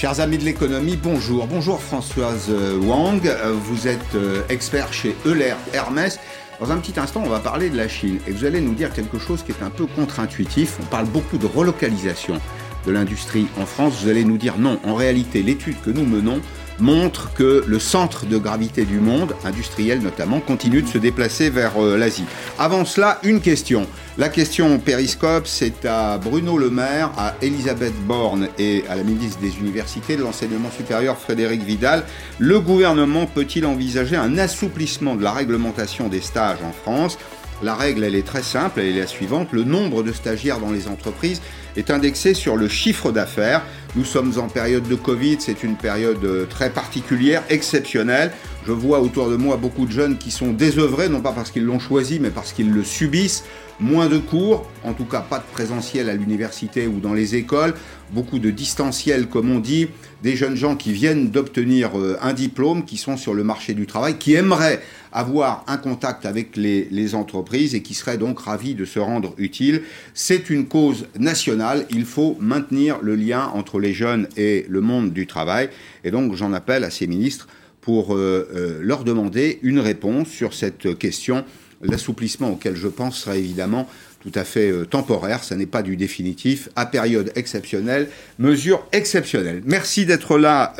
Chers amis de l'économie, bonjour. Bonjour Françoise euh, Wang, euh, vous êtes euh, expert chez Euler Hermès. Dans un petit instant, on va parler de la Chine et vous allez nous dire quelque chose qui est un peu contre-intuitif. On parle beaucoup de relocalisation de l'industrie en France. Vous allez nous dire non, en réalité, l'étude que nous menons montre que le centre de gravité du monde, industriel notamment, continue de se déplacer vers euh, l'Asie. Avant cela, une question. La question périscope, c'est à Bruno Le Maire, à Elisabeth Borne et à la ministre des Universités de l'Enseignement supérieur Frédéric Vidal. Le gouvernement peut-il envisager un assouplissement de la réglementation des stages en France? La règle, elle est très simple, elle est la suivante. Le nombre de stagiaires dans les entreprises est indexé sur le chiffre d'affaires. Nous sommes en période de Covid, c'est une période euh, très particulière, exceptionnelle. Je vois autour de moi beaucoup de jeunes qui sont désœuvrés, non pas parce qu'ils l'ont choisi, mais parce qu'ils le subissent. Moins de cours, en tout cas pas de présentiel à l'université ou dans les écoles, beaucoup de distanciel comme on dit, des jeunes gens qui viennent d'obtenir euh, un diplôme, qui sont sur le marché du travail, qui aimeraient avoir un contact avec les, les entreprises et qui seraient donc ravis de se rendre utiles. C'est une cause nationale, il faut maintenir le lien entre les jeunes et le monde du travail. Et donc j'en appelle à ces ministres pour euh, euh, leur demander une réponse sur cette question. L'assouplissement auquel je pense sera évidemment tout à fait euh, temporaire, ça n'est pas du définitif, à période exceptionnelle, mesure exceptionnelle. Merci d'être là,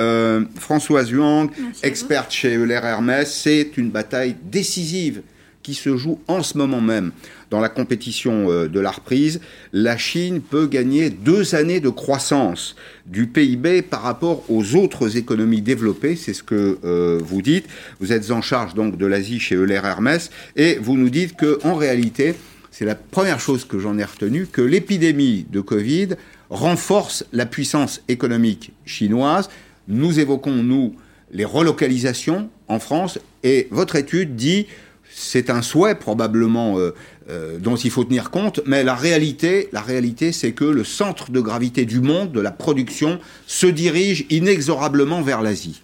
Françoise Huang, experte chez Euler Hermès. C'est une bataille décisive qui se joue en ce moment même dans la compétition euh, de la reprise, la Chine peut gagner deux années de croissance du PIB par rapport aux autres économies développées, c'est ce que euh, vous dites. Vous êtes en charge donc de l'Asie chez Euler Hermès et vous nous dites que en réalité, c'est la première chose que j'en ai retenue, que l'épidémie de Covid renforce la puissance économique chinoise. Nous évoquons, nous, les relocalisations en France et votre étude dit c'est un souhait probablement euh, euh, dont il faut tenir compte, mais la réalité, la réalité, c'est que le centre de gravité du monde, de la production, se dirige inexorablement vers l'Asie.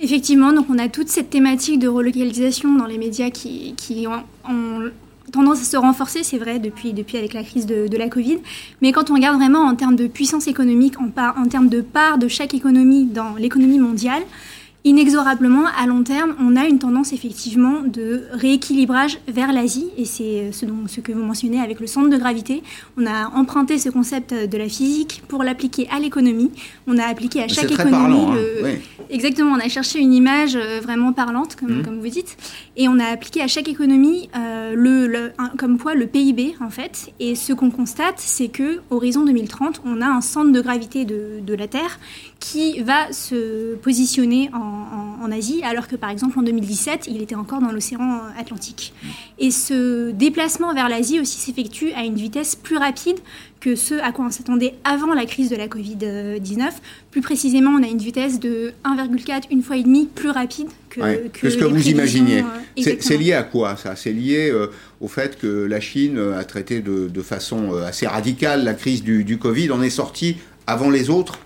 Effectivement, donc on a toute cette thématique de relocalisation dans les médias qui, ont, tendance à se renforcer, c'est vrai, depuis, depuis avec la crise de, la Covid. Mais quand on regarde vraiment en termes de puissance économique, en, en termes de part de chaque économie dans l'économie mondiale, inexorablement, à long terme, on a une tendance effectivement de rééquilibrage vers l'Asie, et c'est ce, ce, que vous mentionnez avec le centre de gravité. On a emprunté ce concept de la physique pour l'appliquer à l'économie. On a appliqué à chaque économie. Hein. Exactement, on a cherché une image euh, vraiment parlante, comme, mmh. comme, vous dites, et on a appliqué à chaque économie euh, le, comme poids le PIB en fait. Et ce qu'on constate, c'est que horizon 2030, on a un centre de gravité de, de la Terre qui va se positionner en, Asie, alors que par exemple en 2017, il était encore dans l'océan Atlantique. Et ce déplacement vers l'Asie aussi s'effectue à une vitesse plus rapide que ce à quoi on s'attendait avant la crise de la Covid-19. Plus précisément, on a une vitesse de 1,4, une fois et demie plus rapide que, ce que vous imaginiez. Euh, c'est lié à quoi ça? C'est lié euh, au fait que la Chine a traité de, façon euh, assez radicale la crise du, du Covid. On est sorti avant les autres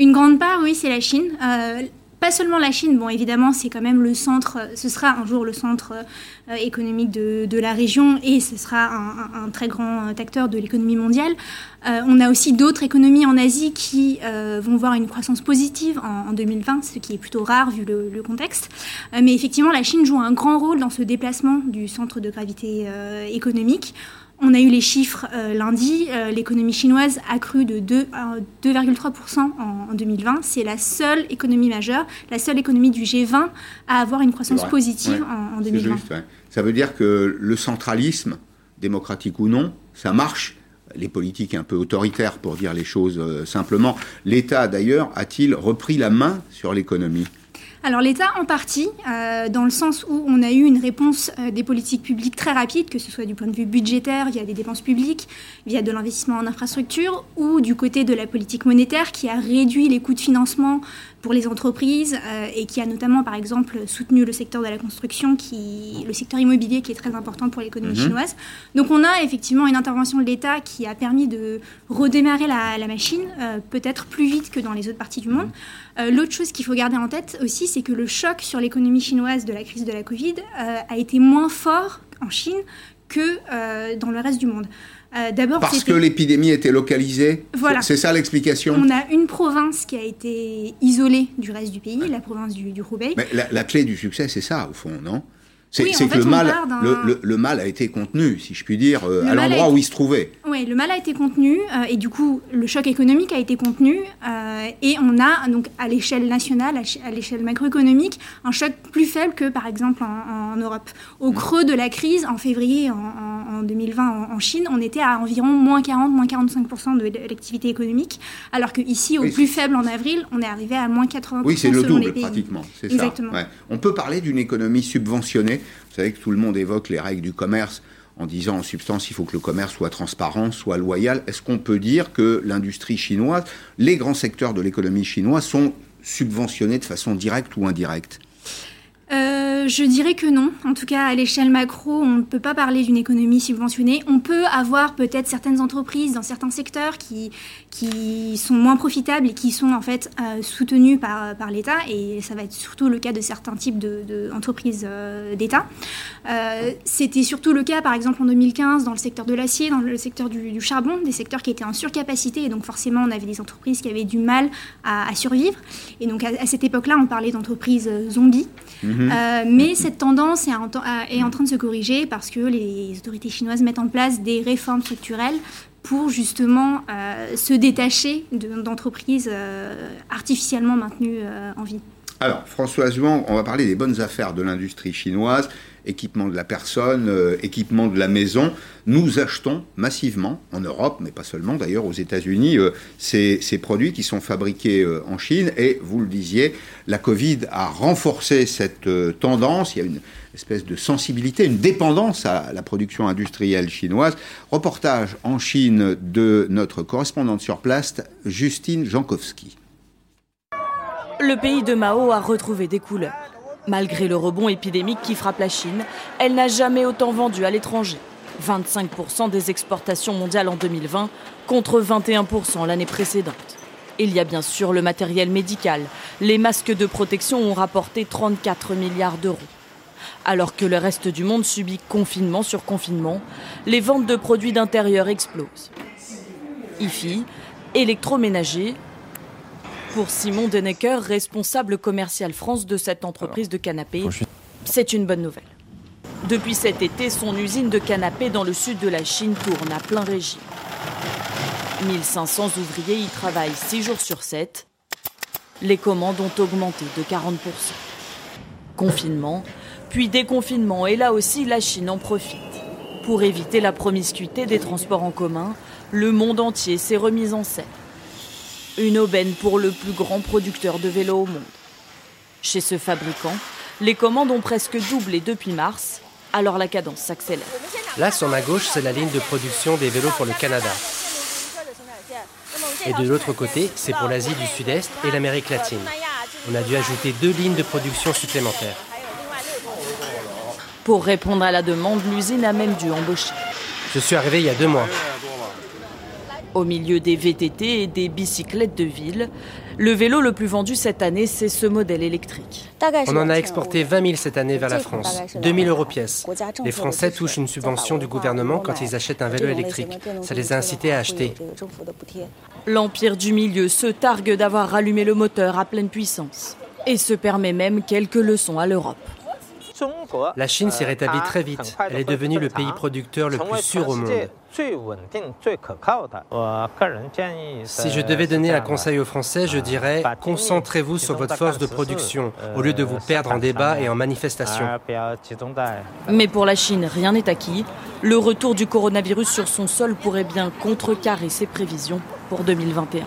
une grande part, oui, c'est la Chine. Euh, pas seulement la Chine, bon évidemment c'est quand même le centre, ce sera un jour le centre euh, économique de, la région et ce sera un, très grand acteur de l'économie mondiale. Euh, on a aussi d'autres économies en Asie qui vont voir une croissance positive en, 2020, ce qui est plutôt rare vu le, contexte. mais effectivement la Chine joue un grand rôle dans ce déplacement du centre de gravité économique. On a eu les chiffres euh, lundi. Euh, l'économie chinoise a cru de 2,3% en, 2020. C'est la seule économie majeure, la seule économie du G20 à avoir une croissance positive en, 2020. Juste, Ça veut dire que le centralisme, démocratique ou non, ça marche. Les politiques un peu autoritaires, pour dire les choses euh, simplement. L'État, d'ailleurs, a-t-il repris la main sur l'économie? Alors l'État en partie, euh, dans le sens où on a eu une réponse euh, des politiques publiques très rapide, que ce soit du point de vue budgétaire, via des dépenses publiques, via de l'investissement en infrastructure, ou du côté de la politique monétaire qui a réduit les coûts de financement pour les entreprises euh, et qui a notamment, par exemple, soutenu le secteur de la construction, qui, le secteur immobilier qui est très important pour l'économie mhm. chinoise. Donc on a effectivement une intervention de l'État qui a permis de redémarrer la, machine, euh, peut-être plus vite que dans les autres parties du monde. Mhm. Euh, l'autre chose qu'il faut garder en tête aussi, c'est que le choc sur l'économie chinoise de la crise de la Covid a été moins fort en Chine que dans le reste du monde. Euh, D'abord, parce que l'épidémie était localisée. Voilà. C'est ça l'explication. On a une province qui a été isolée du reste du pays, la province du, du Roubaix. Mais la, la clé du succès, c'est ça, au fond, non? C'est que le mal, le, le, le, mal a été contenu, si je puis dire, euh, à l'endroit où il se trouvait. Oui, le mal a été contenu euh, et du coup, le choc économique a été contenu euh, et on a donc à l'échelle nationale, à l'échelle macroéconomique, un choc plus faible que par exemple en, en Europe. Au mmh. creux de la crise, en février en, en 2020 en, en, Chine, on était à environ moins 40, moins 45% de l'activité économique, alors qu'ici, au oui, plus faible en avril, on est arrivé à moins 80% Oui, c'est le double pratiquement. Exactement. Ça. Ouais. On peut parler d'une économie subventionnée vous savez que tout le monde évoque les règles du commerce en disant en substance il faut que le commerce soit transparent, soit loyal. Est-ce qu'on peut dire que l'industrie chinoise, les grands secteurs de l'économie chinoise sont subventionnés de façon directe ou indirecte? Je dirais que non. En tout cas, à l'échelle macro, on ne peut pas parler d'une économie subventionnée. On peut avoir peut-être certaines entreprises dans certains secteurs qui, qui sont moins profitables et qui sont en fait euh, soutenues par, par l'État. Et ça va être surtout le cas de certains types d'entreprises de, de euh, d'État. Euh, C'était surtout le cas, par exemple, en 2015, dans le secteur de l'acier, dans le secteur du, du, charbon, des secteurs qui étaient en surcapacité. Et donc, forcément, on avait des entreprises qui avaient du mal à, à survivre. Et donc, à, à cette époque-là, on parlait d'entreprises zombies. Mmh. Euh, mais cette tendance est en, est en, train de se corriger parce que les autorités chinoises mettent en place des réformes structurelles pour justement euh, se détacher d'entreprises euh, artificiellement maintenues euh, en vie. Alors, Françoise Huang, on va parler des bonnes affaires de l'industrie chinoise équipement de la personne, euh, équipement de la maison. Nous achetons massivement en Europe, mais pas seulement d'ailleurs aux États-Unis, euh, ces, produits qui sont fabriqués euh, en Chine. Et vous le disiez, la Covid a renforcé cette tendance. Il y a une espèce de sensibilité, une dépendance à la production industrielle chinoise. Reportage en Chine de notre correspondante sur place, Justine Jankowski. Le pays de Mao a retrouvé des couleurs. Malgré le rebond épidémique qui frappe la Chine, elle n'a jamais autant vendu à l'étranger. 25% des exportations mondiales en 2020 contre 21% l'année précédente. Il y a bien sûr le matériel médical. Les masques de protection ont rapporté 34 milliards d'euros. Alors que le reste du monde subit confinement sur confinement, les ventes de produits d'intérieur explosent. IFI, électroménager, pour Simon Denecker, responsable commercial France de cette entreprise de canapés, c'est une bonne nouvelle. Depuis cet été, son usine de canapés dans le sud de la Chine tourne à plein régime. 1500 ouvriers y travaillent 6 jours sur 7. Les commandes ont augmenté de 40%. Confinement, puis déconfinement, et là aussi la Chine en profite. Pour éviter la promiscuité des transports en commun, le monde entier s'est remis en scène. Une aubaine pour le plus grand producteur de vélos au monde. Chez ce fabricant, les commandes ont presque doublé depuis mars, alors la cadence s'accélère. Là, sur ma gauche, c'est la ligne de production des vélos pour le Canada. Et de l'autre côté, c'est pour l'Asie du Sud-Est et l'Amérique latine. On a dû ajouter deux lignes de production supplémentaires. Pour répondre à la demande, l'usine a même dû embaucher. Je suis arrivé il y a deux mois. Au milieu des VTT et des bicyclettes de ville, le vélo le plus vendu cette année, c'est ce modèle électrique. On en a exporté 20 000 cette année vers la France, 2 000 euros pièce. Les Français touchent une subvention du gouvernement quand ils achètent un vélo électrique. Ça les a incités à acheter. L'Empire du Milieu se targue d'avoir rallumé le moteur à pleine puissance et se permet même quelques leçons à l'Europe. La Chine s'est rétablie très vite. Elle est devenue le pays producteur le plus sûr au monde. Si je devais donner un conseil aux Français, je dirais concentrez-vous sur votre force de production au lieu de vous perdre en débat et en manifestation. Mais pour la Chine, rien n'est acquis. Le retour du coronavirus sur son sol pourrait bien contrecarrer ses prévisions pour 2021.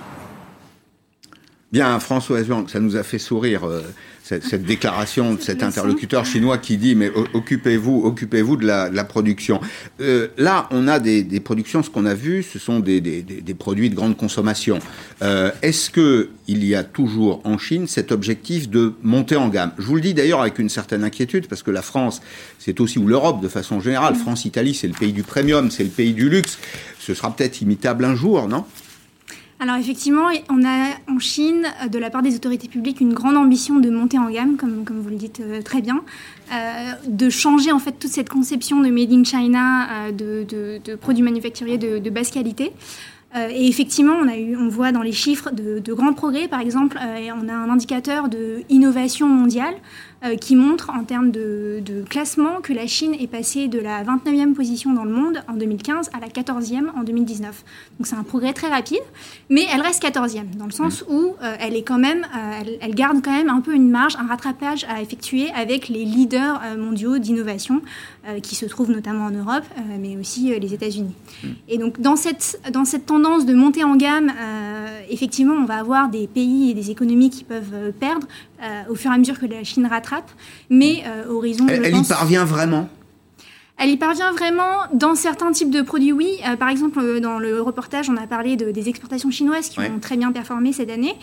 Bien, François Zhuang, ça nous a fait sourire euh, cette, cette, déclaration de cet interlocuteur chinois qui dit mais occupez-vous, occupez-vous de la, de la production. Euh, là, on a des, des productions, ce qu'on a vu, ce sont des, des, des, produits de grande consommation. Euh, Est-ce que il y a toujours en Chine cet objectif de monter en gamme? Je vous le dis d'ailleurs avec une certaine inquiétude parce que la France, c'est aussi ou l'Europe de façon générale. France-Italie, c'est le pays du premium, c'est le pays du luxe. Ce sera peut-être imitable un jour, non? Alors effectivement, on a en Chine, de la part des autorités publiques, une grande ambition de monter en gamme, comme, comme vous le dites très bien, de changer en fait toute cette conception de Made in China, de, produits manufacturiers de, de basse qualité. Euh, et effectivement, on, a eu, on voit dans les chiffres de, de grands progrès. Par exemple, euh, on a un indicateur de innovation mondiale euh, qui montre en termes de, classement que la Chine est passée de la 29e position dans le monde en 2015 à la 14e en 2019. Donc c'est un progrès très rapide, mais elle reste 14e dans le sens où elle est quand même, elle, elle, garde quand même un peu une marge, un rattrapage à effectuer avec les leaders mondiaux d'innovation qui se trouvent notamment en Europe, mais aussi les États-Unis. Et donc dans cette, dans cette tendance de monter en gamme, euh, effectivement, on va avoir des pays et des économies qui peuvent euh, perdre euh, au fur et à mesure que la Chine rattrape. Mais horizon. Elle, elle y parvient vraiment? Elle y parvient vraiment dans certains types de produits, oui. par exemple, dans le reportage, on a parlé de, des exportations chinoises qui ont très bien performé cette année.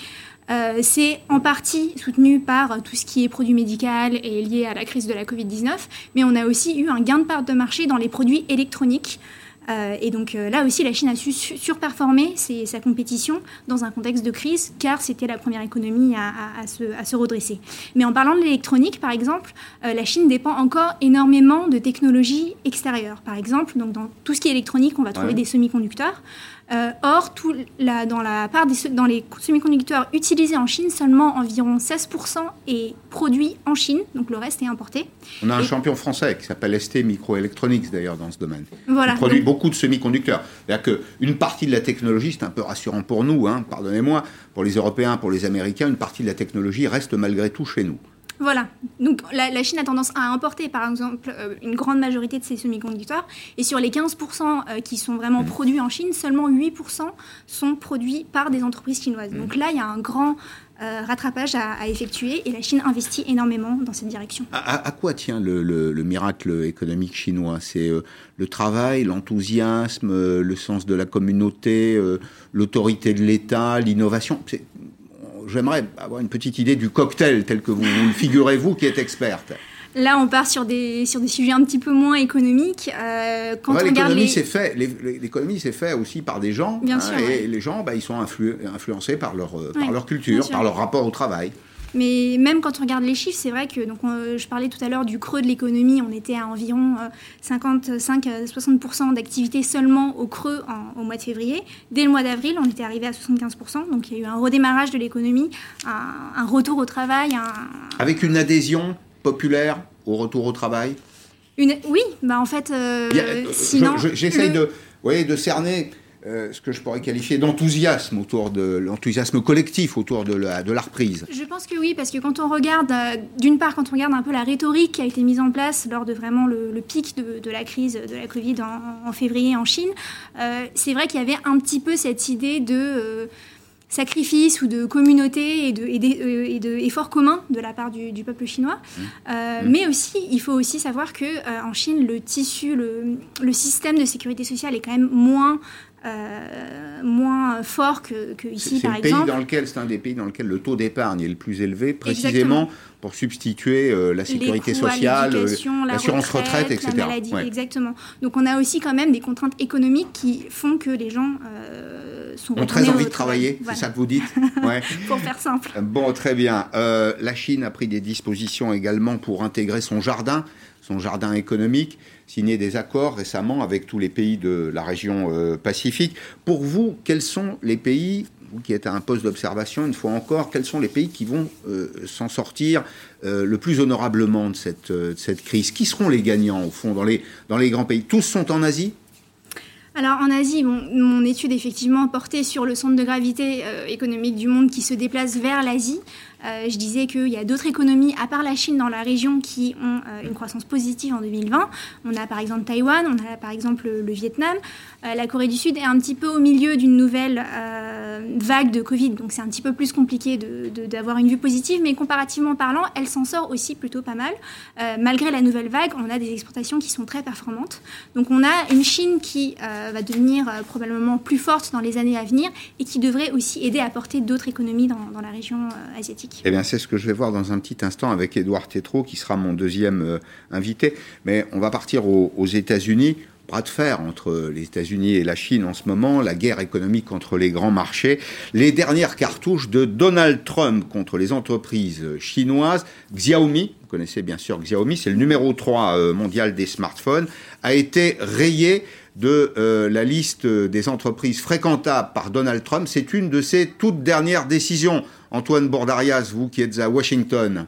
c'est en partie soutenu par tout ce qui est produit médical et lié à la crise de la Covid-19, mais on a aussi eu un gain de part de marché dans les produits électroniques. Euh, et donc euh, là aussi, la Chine a su surperformer sa compétition dans un contexte de crise, car c'était la première économie à, se, redresser. Mais en parlant de l'électronique, par exemple, euh, la Chine dépend encore énormément de technologies extérieures. Par exemple, donc dans tout ce qui est électronique, on va trouver des semi-conducteurs. Euh, or, tout la, dans, la part des, dans les semi-conducteurs utilisés en Chine, seulement environ 16% est produit en Chine, donc le reste est importé. On a un champion français qui s'appelle ST Microelectronics d'ailleurs dans ce domaine. Voilà. Il produit beaucoup de semi-conducteurs. C'est-à-dire qu'une partie de la technologie, c'est un peu rassurant pour nous, hein, pardonnez-moi, pour les Européens, pour les Américains, une partie de la technologie reste malgré tout chez nous. Voilà. Donc la, Chine a tendance à importer, par exemple, euh, une grande majorité de ses semi-conducteurs. Et sur les 15% euh, qui sont vraiment mmh. produits en Chine, seulement 8% sont produits par des entreprises chinoises. Donc là, il y a un grand euh, rattrapage à, effectuer et la Chine investit énormément dans cette direction. À, quoi tient le, miracle économique chinois? C'est le travail, l'enthousiasme, le sens de la communauté, l'autorité de l'État, l'innovation? J'aimerais avoir une petite idée du cocktail tel que vous, le figurez, vous qui êtes experte. Là, on part sur des, sur des sujets un petit peu moins économiques. Euh, l'économie, c'est fait. L'économie, c'est fait aussi par des gens. Bien hein, sûr, et les gens, bah, ils sont influencés par leur, euh, par leur culture, par leur rapport au travail. Mais même quand on regarde les chiffres, c'est vrai que donc, je parlais tout à l'heure du creux de l'économie. On était à environ 55-60% d'activité seulement au creux au mois de février. Dès le mois d'avril, on était arrivé à 75%. Donc il y a eu un redémarrage de l'économie, un, retour au travail. Avec une adhésion populaire au retour au travail? Une... Oui, bah en fait, euh, sinon... J'essaye de, de cerner euh, ce que je pourrais qualifier d'enthousiasme autour de l'enthousiasme collectif autour de la, de la reprise. Je pense que oui, parce que quand on regarde, euh, d'une part, quand on regarde un peu la rhétorique qui a été mise en place lors de vraiment le, pic de, la crise de la Covid en, février en Chine, euh, c'est vrai qu'il y avait un petit peu cette idée de sacrifice ou de communauté et de, et de, efforts communs de la part du, peuple chinois. Mmh. Mmh. Mais aussi, il faut aussi savoir que en Chine, le tissu, le, le, système de sécurité sociale est quand même moins euh, moins fort que, que ici, par exemple. Pays dans lequel, c'est un des pays dans lequel le taux d'épargne est le plus élevé, précisément pour substituer euh, la sécurité sociale, euh, l'assurance retraite, etc. La maladie, Exactement. Donc on a aussi quand même des contraintes économiques qui font que les gens sont ont très envie de travailler, c'est ça que vous dites ouais. Pour faire simple. Bon, très bien. la Chine a pris des dispositions également pour intégrer son jardin, son jardin économique signé des accords récemment avec tous les pays de la région euh, Pacifique. Pour vous, quels sont les pays, vous qui êtes à un poste d'observation, une fois encore, quels sont les pays qui vont euh, s'en sortir euh, le plus honorablement de cette, crise? Qui seront les gagnants, au fond, dans les, dans les grands pays? Tous sont en Asie? Alors en Asie, mon étude effectivement portait sur le centre de gravité économique du monde qui se déplace vers l'Asie. Euh, je disais qu'il y a d'autres économies, à part la Chine, dans la région qui ont euh, une croissance positive en 2020. On a par exemple Taïwan, on a par exemple le, Vietnam. Euh, la Corée du Sud est un petit peu au milieu d'une nouvelle vague de Covid, donc c'est un petit peu plus compliqué d'avoir une vue positive, mais comparativement parlant, elle s'en sort aussi plutôt pas mal. malgré la nouvelle vague, on a des exportations qui sont très performantes. Donc on a une Chine qui va devenir probablement plus forte dans les années à venir et qui devrait aussi aider à porter d'autres économies dans la région asiatique. Eh bien, c'est ce que je vais voir dans un petit instant avec Édouard Tétrault, qui sera mon deuxième euh, invité. Mais on va partir aux, États-Unis bras de fer entre les États-Unis et la Chine en ce moment, la guerre économique entre les grands marchés, les dernières cartouches de Donald Trump contre les entreprises chinoises, Xiaomi, vous connaissez bien sûr Xiaomi, c'est le numéro 3 euh, mondial des smartphones, a été rayé de euh, la liste des entreprises fréquentables par Donald Trump. C'est une de ses toutes dernières décisions. Antoine Bordarias, vous qui êtes à Washington.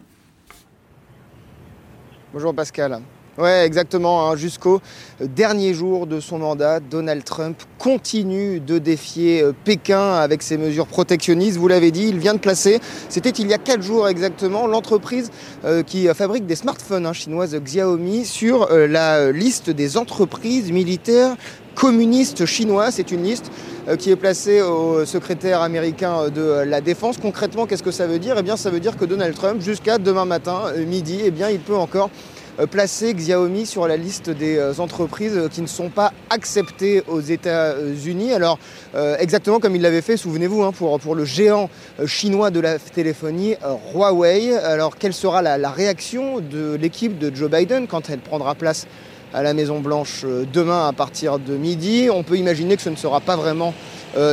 Bonjour Pascal. Ouais, exactement. Hein. Jusqu'au dernier jour de son mandat, Donald Trump continue de défier euh, Pékin avec ses mesures protectionnistes. Vous l'avez dit, il vient de placer, c'était il y a quatre jours exactement, l'entreprise euh, qui fabrique des smartphones hein, chinoises Xiaomi sur euh, la liste des entreprises militaires communistes chinois. C'est une liste qui est placée au secrétaire américain de la Défense. Concrètement, qu'est-ce que ça veut dire? Eh bien, ça veut dire que Donald Trump, jusqu'à demain matin, midi, eh bien, il peut encore euh, placer Xiaomi sur la liste des euh, entreprises euh, qui ne sont pas acceptées aux États-Unis. Alors, exactement comme il l'avait fait, souvenez-vous, hein, pour, le géant chinois de la téléphonie, Huawei. Alors, quelle sera la réaction de l'équipe de Joe Biden quand elle prendra place à la Maison Blanche demain à partir de midi On peut imaginer que ce ne sera pas vraiment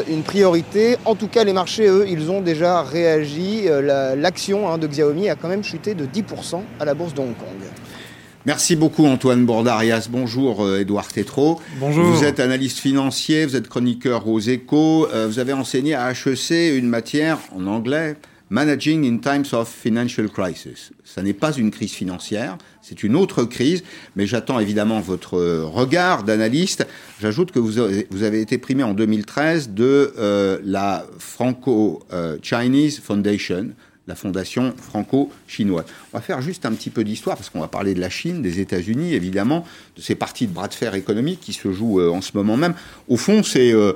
une priorité. En tout cas, les marchés, eux, ils ont déjà réagi. L'action hein, de Xiaomi a quand même chuté de 10% à la bourse de Hong Kong. Merci beaucoup Antoine Bordarias. Bonjour Edouard euh, Tétrault. Bonjour. Vous êtes analyste financier, vous êtes chroniqueur aux échos. Euh, vous avez enseigné à HEC une matière en anglais, Managing in Times of Financial Crisis. Ça n'est pas une crise financière, c'est une autre crise, mais j'attends évidemment votre regard d'analyste. J'ajoute que vous avez, été primé en 2013 de euh, la Franco-Chinese Foundation, la fondation franco-chinoise. On va faire juste un petit peu d'histoire, parce qu'on va parler de la Chine, des États-Unis, évidemment, de ces parties de bras de fer économiques qui se jouent euh, en ce moment même. Au fond, c'est euh,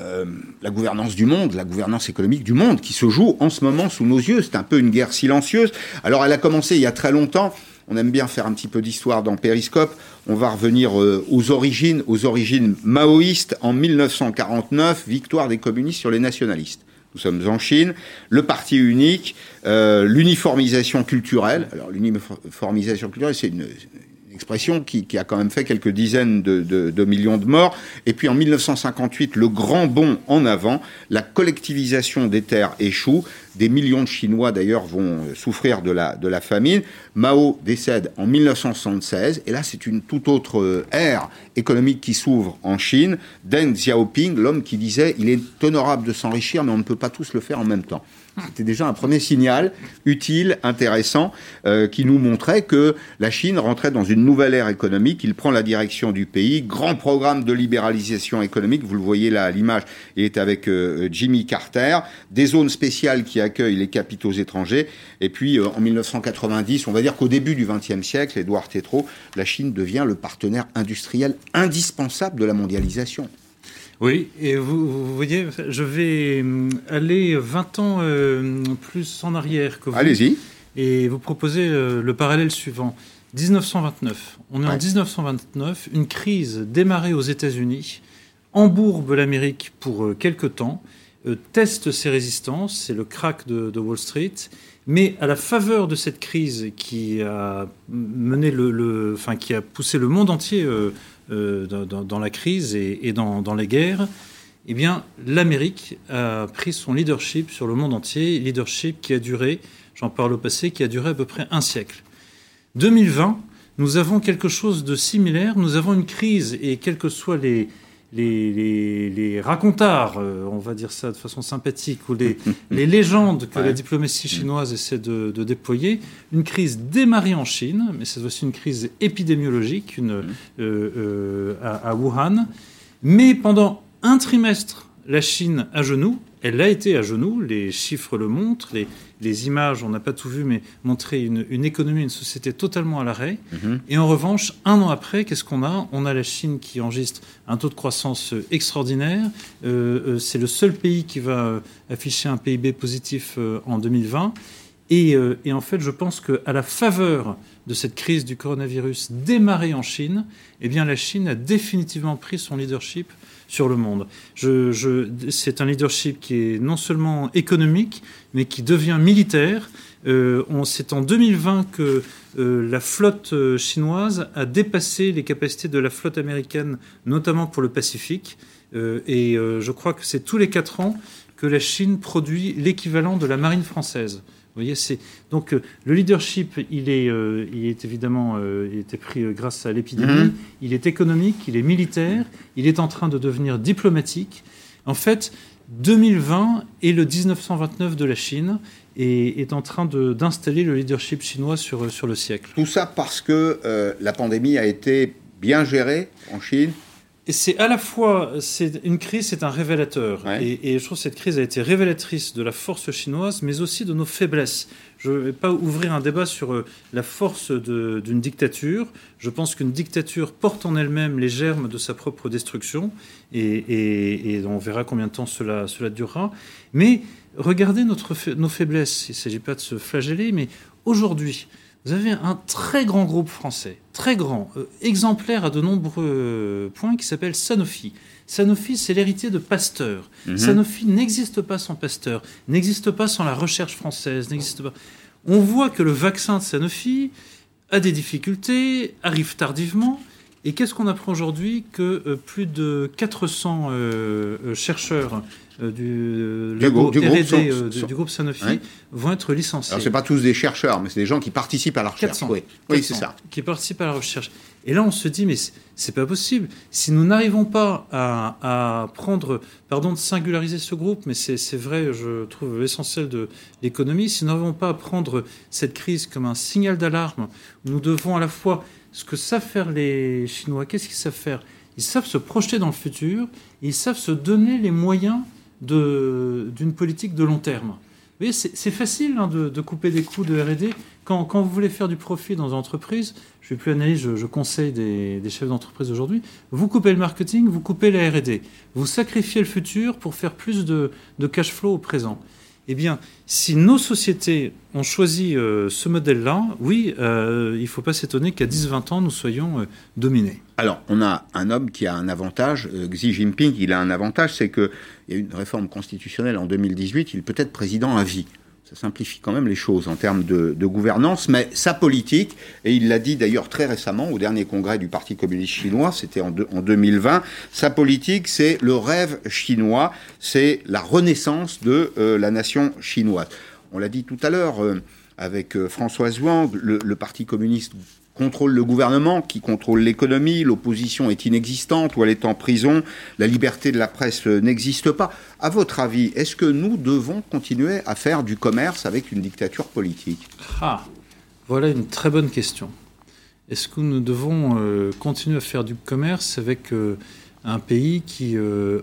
euh, la gouvernance du monde, la gouvernance économique du monde qui se joue en ce moment sous nos yeux. C'est un peu une guerre silencieuse. Alors, elle a commencé il y a très longtemps. On aime bien faire un petit peu d'histoire dans Périscope. On va revenir aux origines, aux origines maoïstes. En 1949, victoire des communistes sur les nationalistes. Nous sommes en Chine. Le parti unique, euh, l'uniformisation culturelle. Alors l'uniformisation culturelle, c'est une, expression qui, a quand même fait quelques dizaines de, millions de morts. Et puis en 1958, le grand bond en avant, la collectivisation des terres échoue. Des millions de Chinois d'ailleurs vont souffrir de la, de la famine. Mao décède en 1976 et là c'est une toute autre ère économique qui s'ouvre en Chine. Deng Xiaoping, l'homme qui disait il est honorable de s'enrichir mais on ne peut pas tous le faire en même temps. C'était déjà un premier signal utile, intéressant, euh, qui nous montrait que la Chine rentrait dans une nouvelle ère économique. Il prend la direction du pays. Grand programme de libéralisation économique. Vous le voyez là l'image. Est avec euh, Jimmy Carter. Des zones spéciales qui accueillent les capitaux étrangers. Et puis, euh, en 1990, on va dire qu'au début du XXe siècle, Édouard Tétrault, la Chine devient le partenaire industriel indispensable de la mondialisation. Oui, et vous, voyez, je vais euh, aller 20 ans euh, plus en arrière que vous. Allez-y. Et vous proposer euh, le parallèle suivant. 1929. On est en 1929, une crise démarrée aux États-Unis embourbe l'Amérique pour quelque temps, teste ses résistances, c'est le crack de, Wall Street, mais à la faveur de cette crise qui a mené le, enfin qui a poussé le monde entier euh, dans, la crise et, dans, les guerres, eh bien, l'Amérique a pris son leadership sur le monde entier, leadership qui a duré, j'en parle au passé, qui a duré à peu près un siècle. 2020, nous avons quelque chose de similaire, nous avons une crise, et quels que soient les, les, les, racontards, euh, on va dire ça de façon sympathique, ou les, les légendes que la diplomatie chinoise essaie de, déployer, une crise démarrée en Chine, mais c'est aussi une crise épidémiologique une, euh, euh, à, à Wuhan, mais pendant un trimestre, la Chine à genoux, elle a été à genoux, les chiffres le montrent, les, images, on n'a pas tout vu, mais montrer une, économie, une société totalement à l'arrêt. Mhm. Et en revanche, un an après, qu'est-ce qu'on a? On a la Chine qui enregistre un taux de croissance extraordinaire. Euh, euh, c'est le seul pays qui va euh, afficher un PIB positif en 2020. Et, et, en fait, je pense qu'à la faveur de cette crise du coronavirus démarrée en Chine, eh bien, la Chine a définitivement pris son leadership sur le monde. C'est un leadership qui est non seulement économique, mais qui devient militaire. Euh, c'est en 2020 que la flotte chinoise a dépassé les capacités de la flotte américaine, notamment pour le Pacifique. et je crois que c'est tous les quatre ans que la Chine produit l'équivalent de la marine française. Vous voyez, c'est donc le leadership, il est, il est évidemment, il était pris grâce à l'épidémie. Mhm. Il est économique, il est militaire, il est en train de devenir diplomatique. En fait, 2020 est le 1929 de la Chine et est en train d'installer le leadership chinois sur, sur le siècle. Tout ça parce que euh, la pandémie a été bien gérée en Chine c'est à la fois, c'est une crise, c'est un révélateur. Et, je trouve que cette crise a été révélatrice de la force chinoise, mais aussi de nos faiblesses. Je ne vais pas ouvrir un débat sur euh, la force d'une dictature. Je pense qu'une dictature porte en elle-même les germes de sa propre destruction, et, on verra combien de temps cela, cela durera. Mais regardez notre, nos faiblesses. Il ne s'agit pas de se flageller, mais aujourd'hui, vous avez un très grand groupe français, très grand, euh, exemplaire à de nombreux points, qui s'appelle Sanofi. Sanofi, c'est l'héritier de Pasteur. Mhm. Sanofi n'existe pas sans Pasteur, n'existe pas sans la recherche française, n'existe pas. On voit que le vaccin de Sanofi a des difficultés, arrive tardivement. Et qu'est-ce qu'on apprend aujourd'hui Que euh, plus de 400 euh, chercheurs du, du, groupe, euh, du, groupe Sanofi vont être licenciés. Alors, ce pas tous des chercheurs, mais c'est des gens qui participent à la recherche. oui, oui c'est ça. Qui participent à la recherche. Et là, on se dit, mais c'est pas possible. Si nous n'arrivons pas à, prendre, pardon de singulariser ce groupe, mais c'est vrai, je trouve essentiel de l'économie, si nous n'arrivons pas à prendre cette crise comme un signal d'alarme, nous devons à la fois, ce que savent faire les Chinois, qu'est-ce qu'ils savent faire? Ils savent se projeter dans le futur, ils savent se donner les moyens d'une politique de long terme. Vous voyez, c'est facile hein, de, couper des coûts de R&D. Quand, quand, vous voulez faire du profit dans une entreprise, je ne vais plus analyser, je, conseille des, chefs d'entreprise aujourd'hui, vous coupez le marketing, vous coupez la R&D. Vous sacrifiez le futur pour faire plus de, de cash flow au présent. Eh bien, si nos sociétés ont choisi euh, ce modèle-là, oui, euh, il ne faut pas s'étonner qu'à 10-20 ans, nous soyons euh, dominés. Alors, on a un homme qui a un avantage, Xi Jinping, il a un avantage, c'est qu'il y a une réforme constitutionnelle en 2018, il peut être président à vie ça simplifie quand même les choses en termes de, gouvernance, mais sa politique, et il l'a dit d'ailleurs très récemment au dernier congrès du Parti communiste chinois, c'était en, en, 2020, sa politique c'est le rêve chinois, c'est la renaissance de euh, la nation chinoise. On l'a dit tout à l'heure euh, avec euh, Françoise Wang, le, le Parti communiste contrôle le gouvernement, qui contrôle l'économie, l'opposition est inexistante ou elle est en prison, la liberté de la presse n'existe pas. À votre avis, est-ce que nous devons continuer à faire du commerce avec une dictature politique? Ah, voilà une très bonne question. Est-ce que nous devons euh, continuer à faire du commerce avec euh, un pays qui, euh,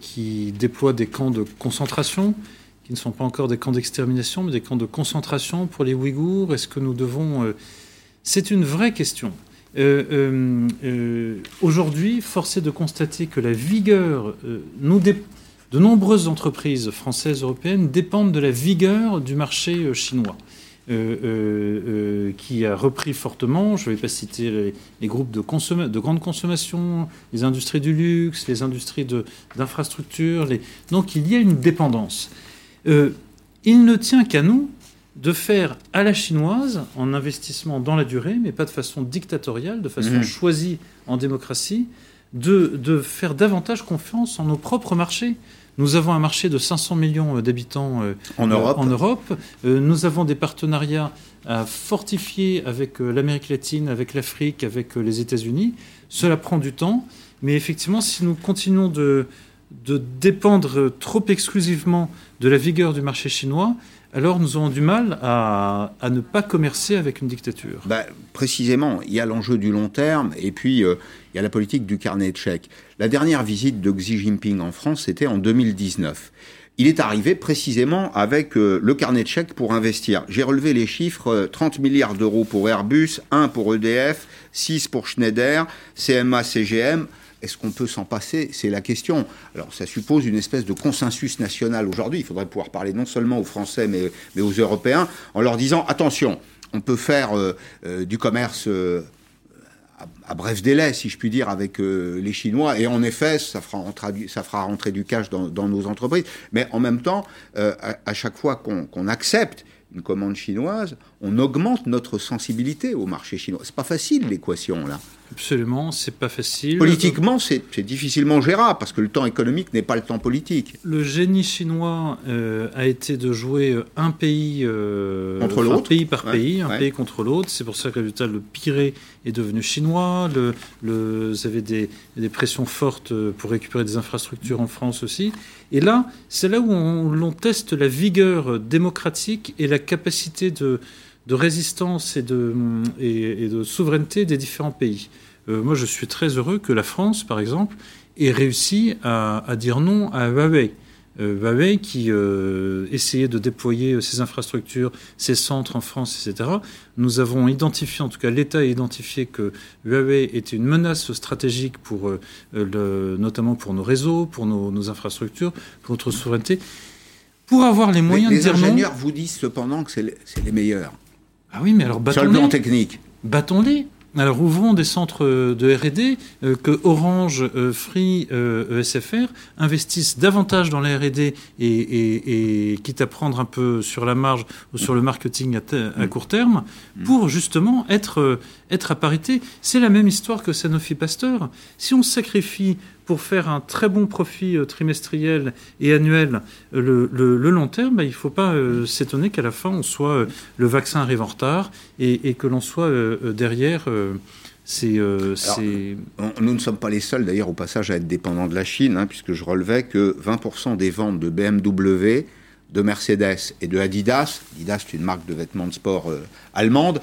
qui déploie des camps de concentration, qui ne sont pas encore des camps d'extermination, mais des camps de concentration pour les Ouïghours? Est-ce que nous devons c'est une vraie question. Euh, euh, euh, aujourd'hui, force est de constater que la vigueur, de nombreuses entreprises françaises, européennes dépendent de la vigueur du marché chinois. qui a repris fortement. Je ne vais pas citer les, groupes de, de, grande consommation, les industries du luxe, les industries d'infrastructures. Donc il y a une dépendance. il ne tient qu'à nous de faire à la chinoise, en investissement dans la durée, mais pas de façon dictatoriale, de façon mhm. choisie en démocratie, de, faire davantage confiance en nos propres marchés. Nous avons un marché de 500 millions d'habitants euh, en Europe. en Europe. Euh, nous avons des partenariats à fortifier avec euh, l'Amérique latine, avec l'Afrique, avec les États-Unis. Cela prend du temps, mais effectivement, si nous continuons de, de dépendre trop exclusivement de la vigueur du marché chinois, alors nous avons du mal à, ne pas commercer avec une dictature. Bah, précisément, il y a l'enjeu du long terme et puis euh, il y a la politique du carnet de chèques. La dernière visite de Xi Jinping en France, c'était en 2019. Il est arrivé précisément avec euh, le carnet de chèques pour investir. J'ai relevé les chiffres 30 euh, milliards d'euros pour Airbus, 1 pour EDF, 6 pour Schneider, CMA, CGM. Est-ce qu'on peut s'en passer C'est la question. Alors ça suppose une espèce de consensus national aujourd'hui. Il faudrait pouvoir parler non seulement aux Français, mais, aux Européens, en leur disant, attention, on peut faire euh, euh, du commerce... Euh, à, bref délai, si je puis dire, avec les Chinois. Et en effet, ça fera, fera rentrer du cash dans, nos entreprises. Mais en même temps, à, chaque fois qu'on accepte une commande chinoise, on augmente notre sensibilité au marché chinois. C'est pas facile l'équation là. Absolument, c'est pas facile. Politiquement, c'est difficilement gérable parce que le temps économique n'est pas le temps politique. Le génie chinois euh, a été de jouer un pays euh, contre l'autre, pays par pays, un pays contre l'autre. C'est pour ça que le Pirée est devenu chinois. Le, le, vous avez des, des, pressions fortes pour récupérer des infrastructures en France aussi. Et là, c'est là où on, teste la vigueur démocratique et la capacité de, de résistance et de, et, de, souveraineté des différents pays. Euh, moi, je suis très heureux que la France, par exemple, ait réussi à, à dire non à Huawei. Euh, Huawei qui euh, essayait de déployer ses infrastructures, ses centres en France, etc. Nous avons identifié, en tout cas l'État a identifié que Huawei était une menace stratégique pour, le, notamment pour nos réseaux, pour nos, nos, infrastructures, pour notre souveraineté. Pour avoir les moyens de dire non... Les ingénieurs vous disent cependant que c'est les, les meilleurs. Ah oui, mais alors battons-les. Sur le plan technique. Battons-les. Alors ouvrons des centres de R&D, euh, que Orange, euh, Free, euh, SFR investissent davantage dans la R&D et, et, quitte à prendre un peu sur la marge ou sur le marketing à, court terme, pour justement être, être à parité. C'est la même histoire que Sanofi Pasteur. Si on sacrifie pour faire un très bon profit euh, trimestriel et annuel euh, le, long terme, bah, il ne faut pas euh, s'étonner qu'à la fin, on soit, le vaccin arrive en retard et, que l'on soit derrière. c'est, nous ne sommes pas les seuls d'ailleurs au passage à être dépendants de la Chine, hein, puisque je relevais que 20% des ventes de BMW, de Mercedes et de Adidas, Adidas est une marque de vêtements de sport allemande,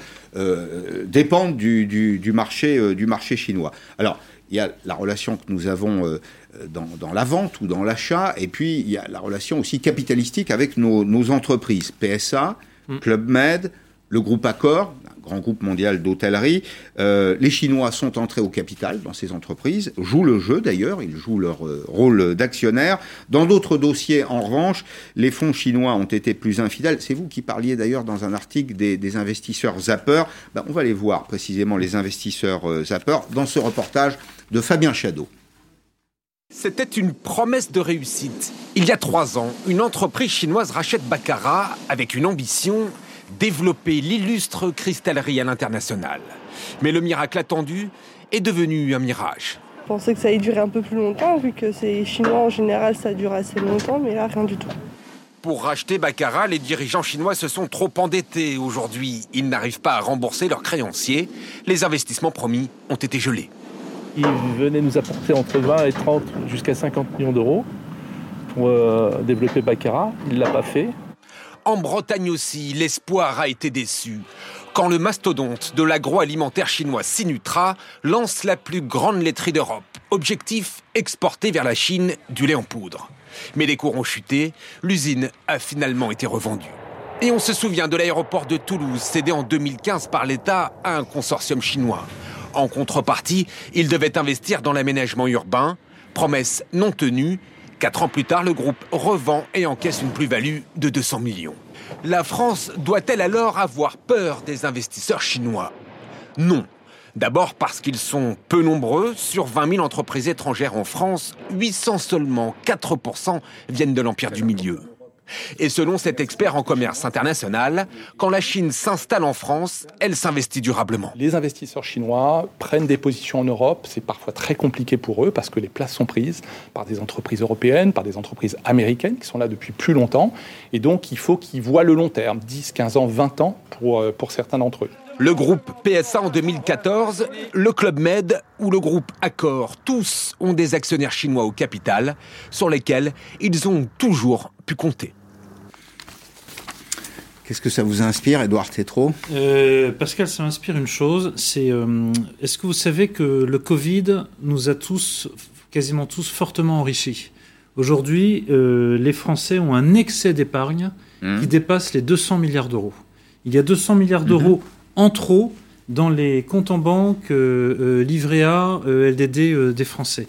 dépendent du, du, marché, du marché chinois. Alors, il y a la relation que nous avons euh, dans, la vente ou dans l'achat, et puis il y a la relation aussi capitalistique avec nos, entreprises, PSA, mm. Club Med, le groupe Accor, grand groupe mondial d'hôtellerie. Euh, les Chinois sont entrés au capital dans ces entreprises, jouent le jeu d'ailleurs, ils jouent leur euh, rôle d'actionnaire. Dans d'autres dossiers, en revanche, les fonds chinois ont été plus infidèles. C'est vous qui parliez d'ailleurs dans un article des, investisseurs zappers. Ben, on va les voir précisément, les investisseurs zappers, dans ce reportage de Fabien Chadeau. C'était une promesse de réussite. Il y a trois ans, une entreprise chinoise rachète Baccarat avec une ambition développer l'illustre cristallerie à l'international. Mais le miracle attendu est devenu un mirage. Je pensais que ça allait durer un peu plus longtemps, vu que c'est chinois en général, ça dure assez longtemps, mais là, rien du tout. Pour racheter Baccarat, les dirigeants chinois se sont trop endettés. Aujourd'hui, ils n'arrivent pas à rembourser leurs créanciers. Les investissements promis ont été gelés. Il venait nous apporter entre 20 et 30 jusqu'à 50 millions d'euros pour euh, développer Baccarat. Il ne l'a pas fait. En Bretagne aussi, l'espoir a été déçu. Quand le mastodonte de l'agroalimentaire chinois Sinutra lance la plus grande laiterie d'Europe. Objectif, exporter vers la Chine du lait en poudre. Mais les cours ont chuté, l'usine a finalement été revendue. Et on se souvient de l'aéroport de Toulouse, cédé en 2015 par l'État à un consortium chinois. En contrepartie, il devait investir dans l'aménagement urbain. Promesse non tenue. Quatre ans plus tard, le groupe revend et encaisse une plus-value de 200 millions. La France doit-elle alors avoir peur des investisseurs chinois? Non. D'abord parce qu'ils sont peu nombreux. Sur 20 000 entreprises étrangères en France, 800 seulement, 4% viennent de l'Empire du Milieu. Et selon cet expert en commerce international, quand la Chine s'installe en France, elle s'investit durablement. Les investisseurs chinois prennent des positions en Europe. C'est parfois très compliqué pour eux parce que les places sont prises par des entreprises européennes, par des entreprises américaines qui sont là depuis plus longtemps. Et donc, il faut qu'ils voient le long terme, 10, 15 ans, 20 ans pour, euh, pour certains d'entre eux. Le groupe PSA en 2014, le Club Med ou le groupe Accor, tous ont des actionnaires chinois au capital sur lesquels ils ont toujours pu compter. Qu'est-ce que ça vous inspire, Edouard Tétrault? Euh, Pascal, ça m'inspire une chose. C'est euh, est-ce que vous savez que le Covid nous a tous, quasiment tous, fortement enrichis? Aujourd'hui, euh, les Français ont un excès d'épargne mmh. qui dépasse les 200 milliards d'euros. Il y a 200 milliards d'euros mmh. En trop dans les comptes en banque, livré A, LDD des Français.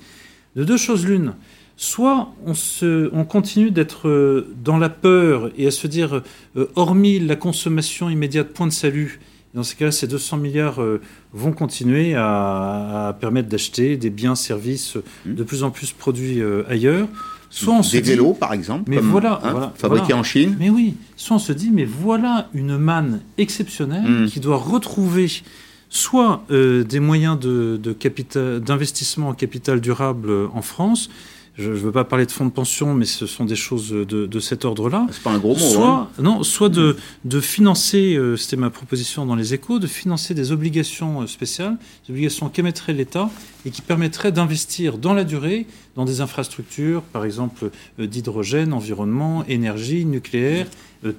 De deux choses l'une soit on, continue d'être euh, dans la peur et à se dire, euh, hormis la consommation immédiate, point de salut, dans ces cas-là, ces 200 milliards euh, vont continuer à, permettre d'acheter des biens, services de plus en plus produits ailleurs. Soit des vélos, par exemple, mais voilà, hein, fabriqués en Chine. Mais oui, soit on se dit, mais voilà une manne exceptionnelle hmm. qui doit retrouver soit euh, des moyens d'investissement de, en capital durable en France, je ne veux pas parler de fonds de pension, mais ce sont des choses de, cet ordre-là. C'est pas un gros mot. Soit, hein. non, soit de, de financer, euh, c'était ma proposition dans les échos, de financer des obligations euh, spéciales, des obligations qu'émettrait l'État et qui permettraient d'investir dans la durée dans des infrastructures, par exemple euh, d'hydrogène, environnement, énergie, nucléaire,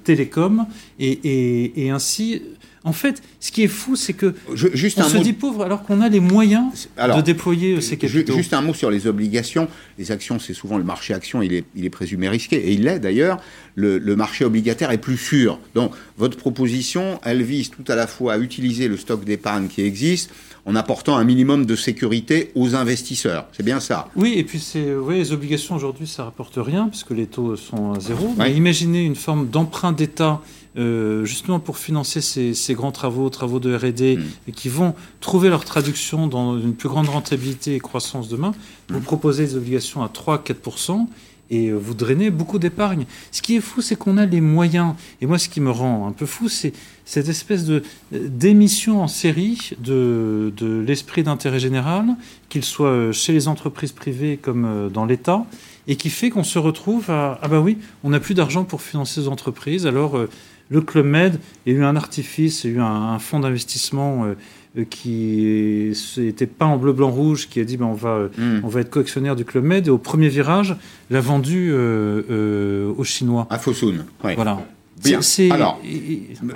télécom, et, et ainsi en fait, ce qui est fou, c'est que juste on se dit pauvre alors qu'on a les moyens de déployer euh, ces capitaux. Juste un mot sur les obligations. Les actions, c'est souvent le marché action, il est, il est présumé risqué, et il l'est d'ailleurs. Le, marché obligataire est plus sûr. Donc, votre proposition, elle vise tout à la fois à utiliser le stock d'épargne qui existe en apportant un minimum de sécurité aux investisseurs. C'est bien ça. Oui, et puis c'est, oui, les obligations aujourd'hui, ça rapporte rien puisque les taux sont à zéro. Mais imaginez une forme d'emprunt d'État euh, justement pour financer ces, grands travaux, travaux de R&D, mm. et qui vont trouver leur traduction dans une plus grande rentabilité et croissance demain, vous mm. proposez des obligations à 3-4%, et euh, vous drainez beaucoup d'épargne. Ce qui est fou, c'est qu'on a les moyens. Et moi, ce qui me rend un peu fou, c'est cette espèce de d'émission en série de, de l'esprit d'intérêt général, qu'il soit chez les entreprises privées comme euh, dans l'État, et qui fait qu'on se retrouve à ah bah oui, on n'a plus d'argent pour financer les entreprises, alors le Club Med, il y a eu un artifice, il y a eu un, fonds d'investissement euh, qui n'était pas en bleu, blanc, rouge, qui a dit ben, on, va, euh, hmm. on va être coactionnaire du Club Med, et au premier virage, l'a vendu euh, aux Chinois. À Fosun, oui. Voilà. Bien. Alors,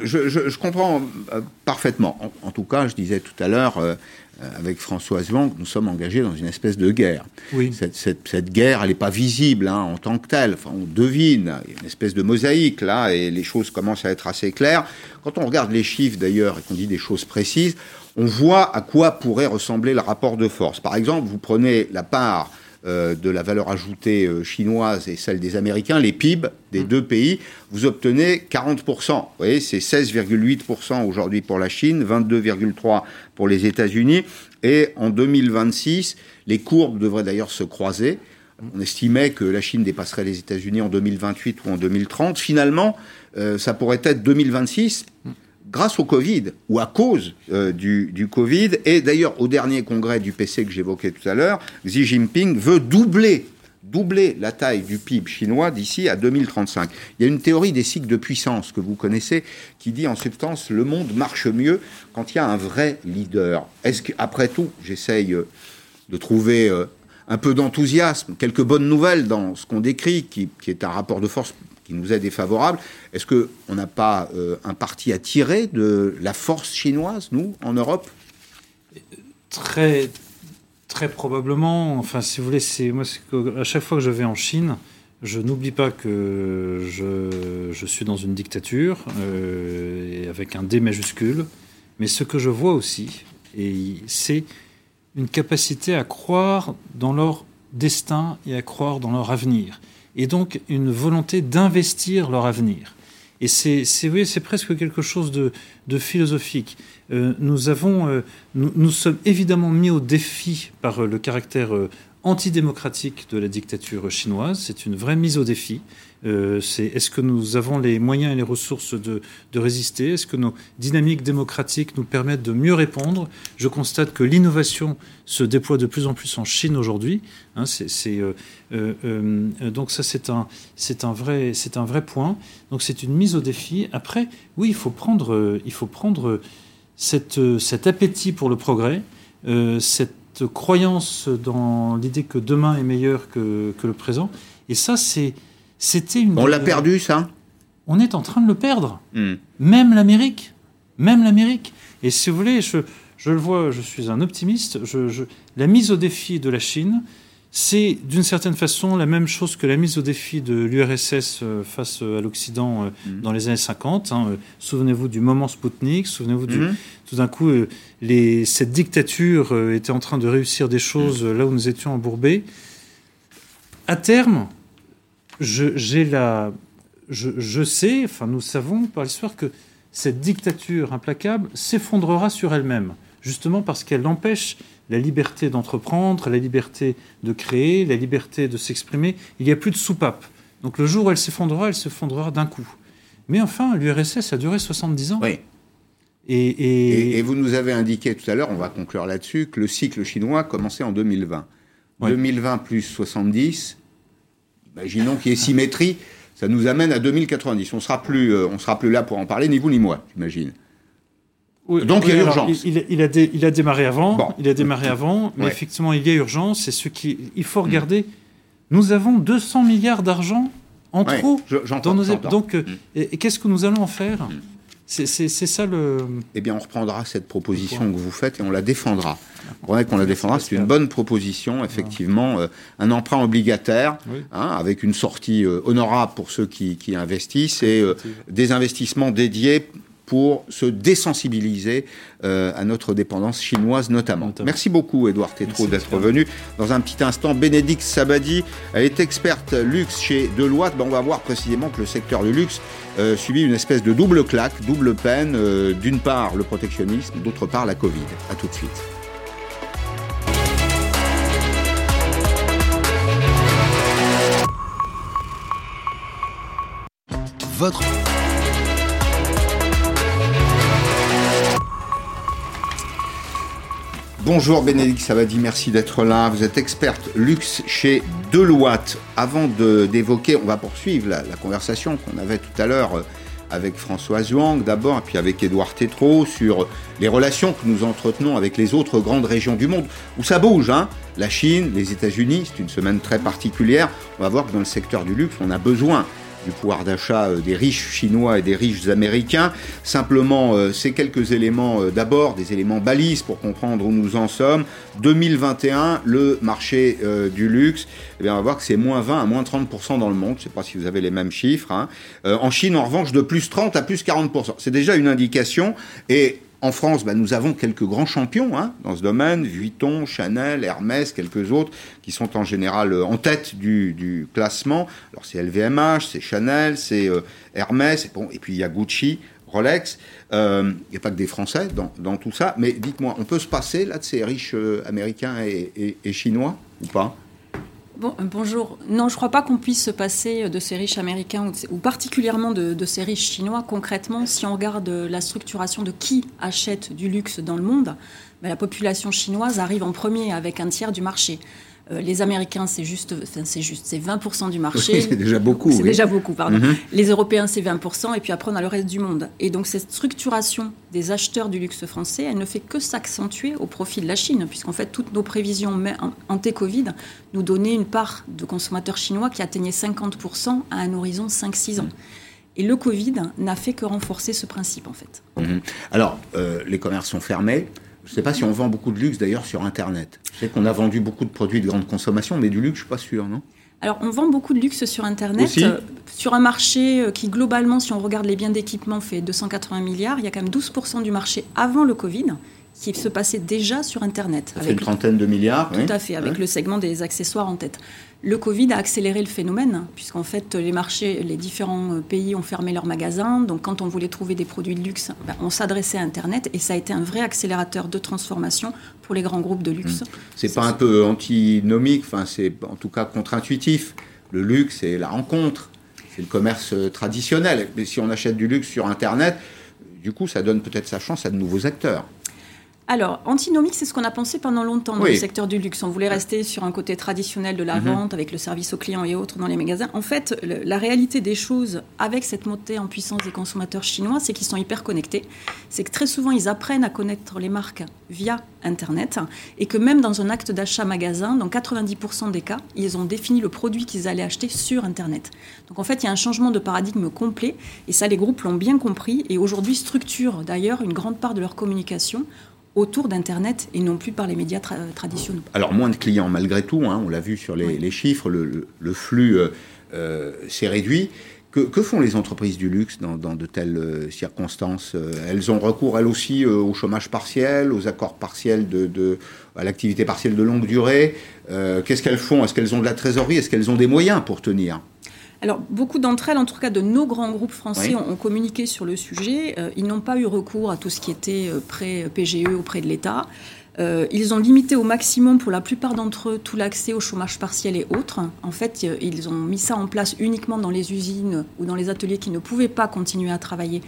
je, comprends parfaitement. En, tout cas, je disais tout à l'heure, euh, avec Françoise Wang, nous sommes engagés dans une espèce de guerre. Oui. Cette, guerre, elle n'est pas visible hein, en tant que telle. Enfin, on devine, il y a une espèce de mosaïque là, et les choses commencent à être assez claires. Quand on regarde les chiffres d'ailleurs et qu'on dit des choses précises, on voit à quoi pourrait ressembler le rapport de force. Par exemple, vous prenez la part euh, de la valeur ajoutée euh, chinoise et celle des Américains, les PIB des mm. deux pays, vous obtenez 40%. Vous voyez, c'est 16,8% aujourd'hui pour la Chine, 22,3% pour les États-Unis. Et en 2026, les courbes devraient d'ailleurs se croiser. On estimait que la Chine dépasserait les États-Unis en 2028 ou en 2030. Finalement, euh, ça pourrait être 2026 grâce au Covid ou à cause euh, du, Covid. Et d'ailleurs, au dernier congrès du PC que j'évoquais tout à l'heure, Xi Jinping veut doubler doubler la taille du PIB chinois d'ici à 2035. Il y a une théorie des cycles de puissance que vous connaissez qui dit en substance le monde marche mieux quand il y a un vrai leader. Est-ce qu'après tout, j'essaye euh, de trouver euh, un peu d'enthousiasme, quelques bonnes nouvelles dans ce qu'on décrit, qui, est un rapport de force qui nous est défavorable. Est-ce qu'on n'a pas euh, un parti à tirer de la force chinoise, nous, en Europe? Très, très probablement. Enfin, si vous voulez, moi, à chaque fois que je vais en Chine, je n'oublie pas que je, je, suis dans une dictature euh, avec un D majuscule, mais ce que je vois aussi, c'est une capacité à croire dans leur destin et à croire dans leur avenir et donc une volonté d'investir leur avenir. Et c'est, c'est presque quelque chose de, philosophique. Euh, nous, avons, euh, nous, sommes évidemment mis au défi par euh, le caractère antidémocratique de la dictature chinoise. C'est une vraie mise au défi. Euh, c'est est-ce que nous avons les moyens et les ressources de, résister? Est-ce que nos dynamiques démocratiques nous permettent de mieux répondre? Je constate que l'innovation se déploie de plus en plus en Chine aujourd'hui. Hein, euh, euh, donc ça, c'est un, vrai, point. Donc c'est une mise au défi. Après, oui, il faut prendre, il faut prendre cet appétit pour le progrès, cette croyance dans l'idée que demain est meilleur que, que le présent. Et ça, c'est c'était une. On l'a perdu, ça On est en train de le perdre. Hmm. Même l'Amérique. Même l'Amérique. Et si vous voulez, je, je, le vois, je suis un optimiste. Je, la mise au défi de la Chine, c'est d'une certaine façon la même chose que la mise au défi de l'URSS euh, face à l'Occident euh, hmm. dans les années 50. Hein. Souvenez-vous du moment Spoutnik, souvenez-vous du. Hmm. Tout d'un coup, euh, les, cette dictature était en train de réussir des choses là où nous étions embourbés. À terme, je, la, je, sais, enfin nous savons par l'histoire que cette dictature implacable s'effondrera sur elle-même. justement parce qu'elle empêche la liberté d'entreprendre, la liberté de créer, la liberté de s'exprimer. Il n'y a plus de soupape. Donc le jour où elle s'effondrera, elle s'effondrera d'un coup. Mais enfin, l'URSS a duré 70 ans. Oui. Et, vous nous avez indiqué tout à l'heure, on va conclure là-dessus, que le cycle chinois commençait en 2020. 2020 plus 70, imaginons qu'il y ait symétrie, ça nous amène à 2090. On sera plus, euh, on sera plus là pour en parler, ni vous ni moi, j'imagine. Donc il y a urgence. Il, a il, a démarré avant, il a démarré avant, mais effectivement il y a urgence. C'est ce qui, il faut regarder. Nous avons 200 milliards d'argent en trop dans nos. Donc, euh, mm. qu'est-ce que nous allons en faire? Mm. C'est ça le. Eh bien, on reprendra cette proposition que vous faites et on la défendra. On qu'on la défendra. C'est une bonne proposition, effectivement. Euh, un emprunt obligataire, hein, avec une sortie euh, honorable pour ceux qui, qui investissent et des investissements dédiés pour se désensibiliser euh, à notre dépendance chinoise notamment. Merci beaucoup Edouard Tétrault d'être venu. Dans un petit instant, Bénédicte Sabadi, elle est experte luxe chez Deloitte. Ben, on va voir précisément que le secteur du luxe euh, subit une espèce de double claque, double peine. Euh, d'une part le protectionnisme, d'autre part la Covid. A tout de suite. Votre Bonjour Bénédicte Savadi, merci d'être là. Vous êtes experte luxe chez Deloitte. Avant d'évoquer, on va poursuivre la, conversation qu'on avait tout à l'heure euh, avec François Zhuang d'abord, puis avec Édouard Tétrault sur les relations que nous entretenons avec les autres grandes régions du monde, où ça bouge. Hein la Chine, les États-Unis, c'est une semaine très particulière. On va voir que dans le secteur du luxe, on a besoin du pouvoir d'achat euh, des riches chinois et des riches américains. Simplement, euh, ces quelques éléments, euh, d'abord des éléments balises pour comprendre où nous en sommes. 2021, le marché du luxe, eh on va voir que c'est moins 20 à moins 30% dans le monde. Je ne sais pas si vous avez les mêmes chiffres. Hein. en Chine, en revanche, de plus 30 à plus 40%. C'est déjà une indication. Et en France, bah, nous avons quelques grands champions hein, dans ce domaine, Vuitton, Chanel, Hermès, quelques autres, qui sont en général euh, en tête du, classement. Alors c'est LVMH, c'est Chanel, c'est euh, Hermès, et, bon, et puis il y a Gucci, Rolex. Euh, il n'y a pas que des Français dans, tout ça. Mais dites-moi, on peut se passer là de ces riches américains et chinois ou pas? Euh, bonjour. Non, je ne crois pas qu'on puisse se passer de ces riches américains ou, particulièrement de, ces riches chinois. Concrètement, si on regarde la structuration de qui achète du luxe dans le monde, ben, la population chinoise arrive en premier avec un tiers du marché. Euh, les Américains, c'est juste, c'est juste, c'est 20% du marché. c'est déjà beaucoup. C'est déjà beaucoup, pardon. Mhm. Les Européens, c'est 20%, et puis après, on a le reste du monde. Et donc, cette structuration des acheteurs du luxe français, elle ne fait que s'accentuer au profit de la Chine, puisqu'en fait, toutes nos prévisions anté-Covid nous donnaient une part de consommateurs chinois qui atteignait 50% à un horizon 5-6 ans. Et le Covid n'a fait que renforcer ce principe, en fait. Mhm. Alors, euh, les commerces sont fermés. Je ne sais pas si on vend beaucoup de luxe d'ailleurs sur Internet. Je sais qu'on a vendu beaucoup de produits de grande consommation, mais du luxe, je ne suis pas sûr, non? Alors, on vend beaucoup de luxe sur Internet. Euh, sur un marché euh, qui, globalement, si on regarde les biens d'équipement, fait 280 milliards, il y a quand même 12% du marché avant le Covid qui se passait déjà sur Internet. Ça fait une trentaine de milliards. Tout à fait, avec le segment des accessoires en tête. Le Covid a accéléré le phénomène, puisqu'en fait, les marchés, les différents euh, pays ont fermé leurs magasins. Donc, quand on voulait trouver des produits de luxe, ben, on s'adressait à Internet et ça a été un vrai accélérateur de transformation pour les grands groupes de luxe. Mmh. C'est pas un peu antinomique, enfin, c'est en tout cas contre-intuitif. Le luxe, c'est la rencontre, c'est le commerce euh, traditionnel. Mais si on achète du luxe sur Internet, du coup, ça donne peut-être sa chance à de nouveaux acteurs. Alors, antinomique, c'est ce qu'on a pensé pendant longtemps dans le secteur du luxe. On voulait rester sur un côté traditionnel de la mhm. vente, avec le service aux clients et autres dans les magasins. En fait, la réalité des choses avec cette montée en puissance des consommateurs chinois, c'est qu'ils sont hyper connectés. C'est que très souvent, ils apprennent à connaître les marques via Internet et que même dans un acte d'achat magasin, dans 90% des cas, ils ont défini le produit qu'ils allaient acheter sur Internet. Donc en fait, il y a un changement de paradigme complet et ça, les groupes l'ont bien compris et aujourd'hui structurent d'ailleurs une grande part de leur communication autour d'Internet et non plus par les médias traditionnels. Alors moins de clients malgré tout, hein, on l'a vu sur les, chiffres, le, flux euh, euh, s'est réduit. Que, font les entreprises du luxe dans, de telles euh, circonstances Elles ont recours, elles aussi, au chômage partiel, aux accords partiels, de, à l'activité partielle de longue durée. Qu'est-ce qu'elles font? Est-ce qu'elles ont de la trésorerie? Est-ce qu'elles ont des moyens pour tenir? Alors, beaucoup d'entre elles, en tout cas de nos grands groupes français, ont, communiqué sur le sujet. Euh, ils n'ont pas eu recours à tout ce qui était euh, prêt PGE auprès de l'État. Euh, ils ont limité au maximum, pour la plupart d'entre eux, tout l'accès au chômage partiel et autres. En fait, ils ont mis ça en place uniquement dans les usines ou dans les ateliers qui ne pouvaient pas continuer à travailler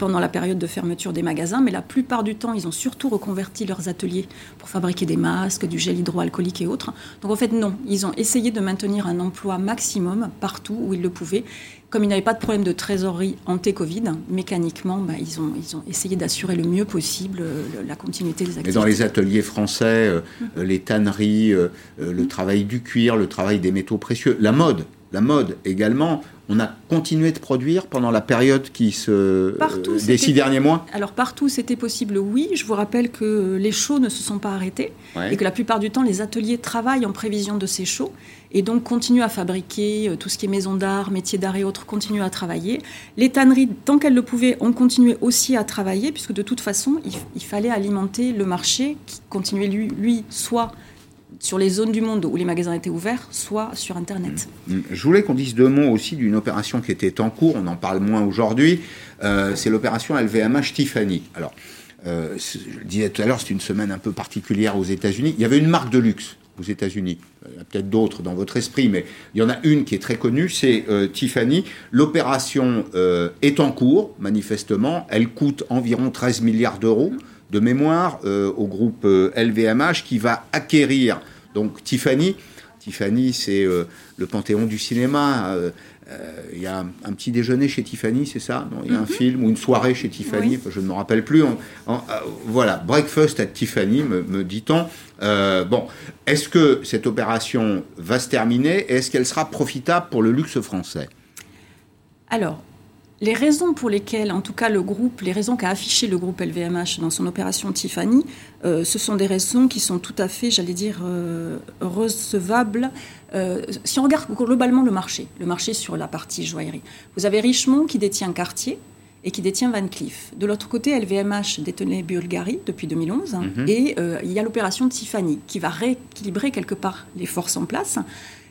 pendant la période de fermeture des magasins, mais la plupart du temps, ils ont surtout reconverti leurs ateliers pour fabriquer des masques, du gel hydroalcoolique et autres. Donc en fait, non, ils ont essayé de maintenir un emploi maximum partout où ils le pouvaient. Comme ils n'avaient pas de problème de trésorerie anté-Covid, mécaniquement, bah, ils, ont, ils ont essayé d'assurer le mieux possible euh, la continuité des activités. Et dans les ateliers français, euh, euh, les tanneries, le travail du cuir, le travail des métaux précieux, la mode, la mode également, on a continué de produire pendant la période qui se partout, des six derniers mois Alors partout c'était possible, oui. Je vous rappelle que les shows ne se sont pas arrêtés et que la plupart du temps les ateliers travaillent en prévision de ces shows et donc continuent à fabriquer euh, tout ce qui est maison d'art, métiers d'art et autres, continuent à travailler. Les tanneries, tant qu'elles le pouvaient, ont continué aussi à travailler puisque de toute façon il, il fallait alimenter le marché qui continuait lui, lui soit sur les zones du monde où les magasins étaient ouverts, soit sur Internet. Mm. Mm. Je voulais qu'on dise deux mots aussi d'une opération qui était en cours, on en parle moins aujourd'hui, euh, c'est l'opération LVMH Tiffany. Alors, euh, je le disais tout à l'heure, c'est une semaine un peu particulière aux États-Unis. Il y avait une marque de luxe aux États-Unis. Peut-être d'autres dans votre esprit, mais il y en a une qui est très connue, c'est euh, Tiffany. L'opération est en cours, manifestement. Elle coûte environ 13 milliards d'euros de mémoire euh, au groupe LVMH euh, qui va acquérir donc Tiffany. Tiffany, c'est euh, le panthéon du cinéma. Il y a un, petit déjeuner chez Tiffany, c'est ça? Il y a un mhm. film ou une soirée chez Tiffany, je ne me rappelle plus. voilà, breakfast at Tiffany, me, dit-on. bon, est-ce que cette opération va se terminer? Et est-ce qu'elle sera profitable pour le luxe français? Alors, les raisons pour lesquelles, en tout cas, le groupe, les raisons qu'a affiché le groupe LVMH dans son opération Tiffany, euh, ce sont des raisons qui sont tout à fait, j'allais dire, euh, recevables. Euh, si on regarde globalement le marché, le marché sur la partie joaillerie, vous avez Richemont qui détient Cartier et qui détient Van Cleef. De l'autre côté, LVMH détenait Bulgari depuis 2011 mhm. et il y a l'opération Tiffany qui va rééquilibrer quelque part les forces en place.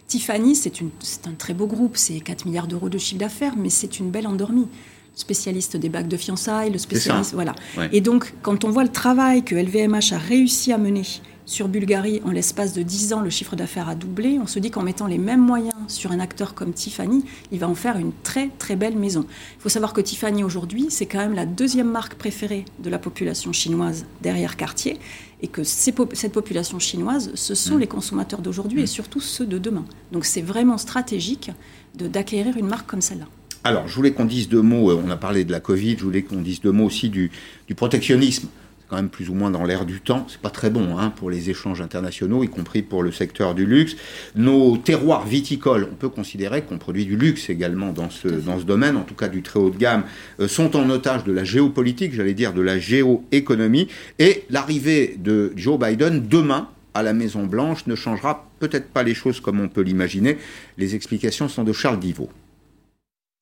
Tiffany, c'est un très beau groupe, c'est 4 milliards d'euros de chiffre d'affaires, mais c'est une belle endormie. Spécialiste des bacs de fiançailles, le spécialiste. Voilà. Et donc, quand on voit le travail que LVMH a réussi à mener sur Bulgarie, en l'espace de 10 ans, le chiffre d'affaires a doublé. On se dit qu'en mettant les mêmes moyens sur un acteur comme Tiffany, il va en faire une très très belle maison. Il faut savoir que Tiffany aujourd'hui, c'est quand même la deuxième marque préférée de la population chinoise derrière Cartier et que cette population chinoise, ce sont mm. les consommateurs d'aujourd'hui et mm. surtout ceux de demain. Donc c'est vraiment stratégique d'acquérir une marque comme celle-là. Alors, je voulais qu'on dise deux mots, euh, on a parlé de la Covid, je voulais qu'on dise deux mots aussi du protectionnisme quand même plus ou moins dans l'air du temps. C'est pas très bon hein, pour les échanges internationaux, y compris pour le secteur du luxe. Nos terroirs viticoles, on peut considérer qu'on produit du luxe également dans ce, dans ce domaine, en tout cas du très haut de gamme, euh, sont en otage de la géopolitique, j'allais dire de la géoéconomie. Et l'arrivée de Joe Biden demain à la Maison Blanche ne changera peut-être pas les choses comme on peut l'imaginer. Les explications sont de Charles Divot.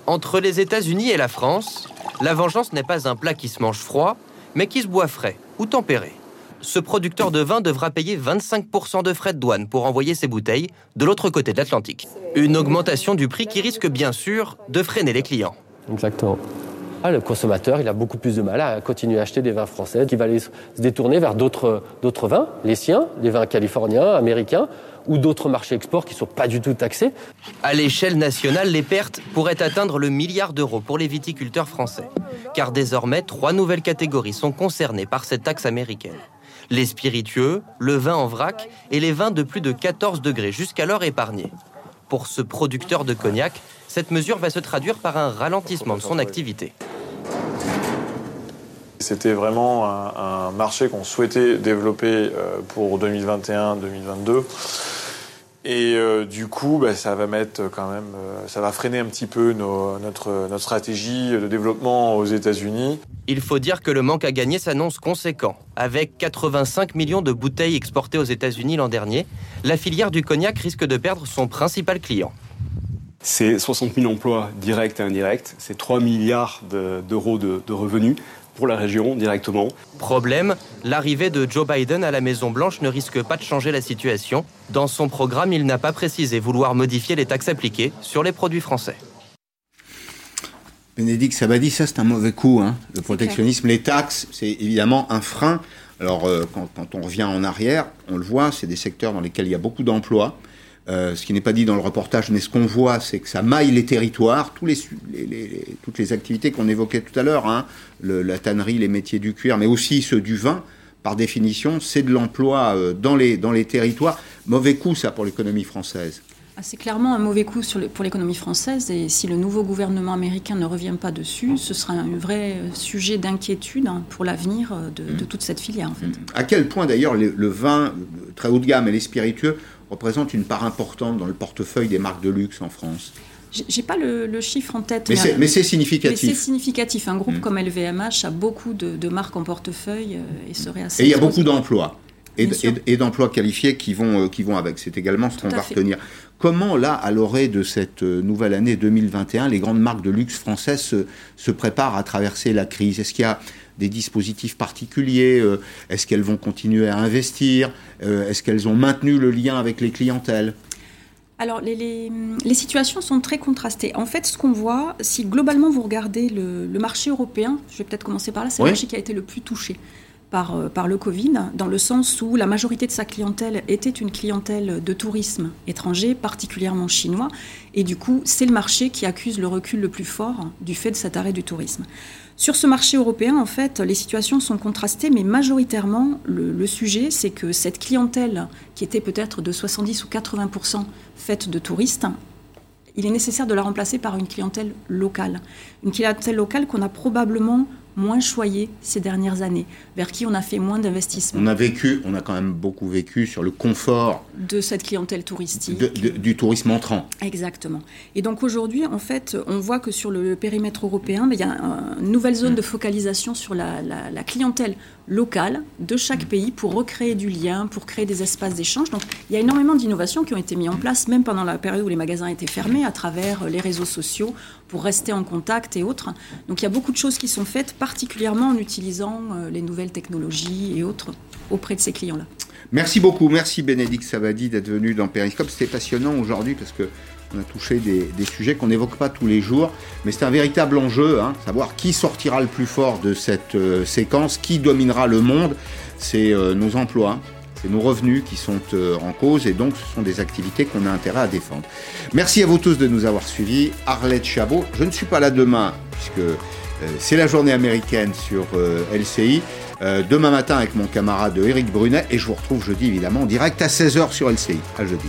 Entre les États-Unis et la France, la vengeance n'est pas un plat qui se mange froid, mais qui se boit frais ou tempéré. Ce producteur de vin devra payer 25% de frais de douane pour envoyer ses bouteilles de l'autre côté de l'Atlantique. Une augmentation du prix qui risque bien sûr de freiner les clients. Exactement. Ah, le consommateur, il a beaucoup plus de mal à continuer à acheter des vins français, qui va aller se détourner vers d'autres vins, les siens, des vins californiens, américains, ou d'autres marchés export qui ne sont pas du tout taxés. À l'échelle nationale, les pertes pourraient atteindre le milliard d'euros pour les viticulteurs français, car désormais, trois nouvelles catégories sont concernées par cette taxe américaine. Les spiritueux, le vin en vrac et les vins de plus de 14 degrés, jusqu'alors épargnés. Pour ce producteur de cognac, cette mesure va se traduire par un ralentissement de son activité. C'était vraiment un, marché qu'on souhaitait développer euh, pour 2021-2022. Et euh, du coup, bah, ça va mettre quand même, euh, ça va freiner un petit peu notre, notre stratégie de développement aux États-Unis. Il faut dire que le manque à gagner s'annonce conséquent. Avec 85 millions de bouteilles exportées aux États-Unis l'an dernier, la filière du cognac risque de perdre son principal client. C'est 60 000 emplois directs et indirects, c'est 3 milliards d'euros de, de revenus pour la région directement. Problème, l'arrivée de Joe Biden à la Maison-Blanche ne risque pas de changer la situation. Dans son programme, il n'a pas précisé vouloir modifier les taxes appliquées sur les produits français. Bénédicte Sabadi, ça c'est un mauvais coup. Hein. Le protectionnisme, les taxes, c'est évidemment un frein. Alors euh, quand, quand, on revient en arrière, on le voit, c'est des secteurs dans lesquels il y a beaucoup d'emplois. Euh, ce qui n'est pas dit dans le reportage, mais ce qu'on voit, c'est que ça maille les territoires, tous les, les, les, toutes les activités qu'on évoquait tout à l'heure, hein, la tannerie, les métiers du cuir, mais aussi ceux du vin, par définition, c'est de l'emploi euh, dans, les, dans les territoires. Mauvais coup, ça, pour l'économie française. Ah, c'est clairement un mauvais coup sur le, pour l'économie française et si le nouveau gouvernement américain ne revient pas dessus, ce sera un vrai sujet d'inquiétude hein, pour l'avenir de, de, toute cette filière. En fait. À quel point d'ailleurs le, le, vin très haut de gamme et les spiritueux représentent une part importante dans le portefeuille des marques de luxe en France j'ai pas le, le, chiffre en tête. Mais c'est significatif. Mais c'est significatif. Un groupe mmh. comme LVMH a beaucoup de, de marques en portefeuille euh, et serait assez. Et il y a beaucoup d'emplois. Et, d'emplois qualifiés qui vont, euh, qui vont avec. C'est également ce qu'on va retenir. Comment, là, à l'orée de cette euh, nouvelle année 2021, les grandes marques de luxe françaises se, se préparent à traverser la crise? Est-ce qu'il y a des dispositifs particuliers euh, Est-ce qu'elles vont continuer à investir euh, Est-ce qu'elles ont maintenu le lien avec les clientèles? Alors, les, les, les, situations sont très contrastées. En fait, ce qu'on voit, si globalement vous regardez le, le marché européen, je vais peut-être commencer par là, c'est oui. le marché qui a été le plus touché par, euh, par le Covid, dans le sens où la majorité de sa clientèle était une clientèle de tourisme étranger, particulièrement chinois, et du coup, c'est le marché qui accuse le recul le plus fort du fait de cet arrêt du tourisme. Sur ce marché européen, en fait, les situations sont contrastées, mais majoritairement, le, sujet, c'est que cette clientèle, qui était peut-être de 70 ou 80% faite de touristes, il est nécessaire de la remplacer par une clientèle locale. Une clientèle locale qu'on a probablement moins choyée ces dernières années, vers qui on a fait moins d'investissements. On a vécu, on a quand même beaucoup vécu sur le confort de cette clientèle touristique, de, de, du tourisme entrant. Exactement. Et donc aujourd'hui, en fait, on voit que sur le périmètre européen, il y a une nouvelle zone de focalisation sur la, la, la clientèle locale de chaque pays pour recréer du lien, pour créer des espaces d'échange. Donc il y a énormément d'innovations qui ont été mises en place, même pendant la période où les magasins étaient fermés, à travers les réseaux sociaux, pour rester en contact et autres. Donc il y a beaucoup de choses qui sont faites, particulièrement en utilisant euh, les nouvelles technologies et autres auprès de ces clients-là. Merci beaucoup, merci Bénédicte Savadi d'être venu dans Periscope. C'était passionnant aujourd'hui parce que on a touché des, sujets qu'on n'évoque pas tous les jours, mais c'est un véritable enjeu, hein, savoir qui sortira le plus fort de cette euh, séquence, qui dominera le monde. C'est euh, nos emplois, c'est nos revenus qui sont euh, en cause et donc ce sont des activités qu'on a intérêt à défendre. Merci à vous tous de nous avoir suivis. Arlette Chabot, je ne suis pas là demain puisque c'est la journée américaine sur LCI. demain matin avec mon camarade Eric Brunet et je vous retrouve jeudi évidemment en direct à 16h sur LCI. À jeudi.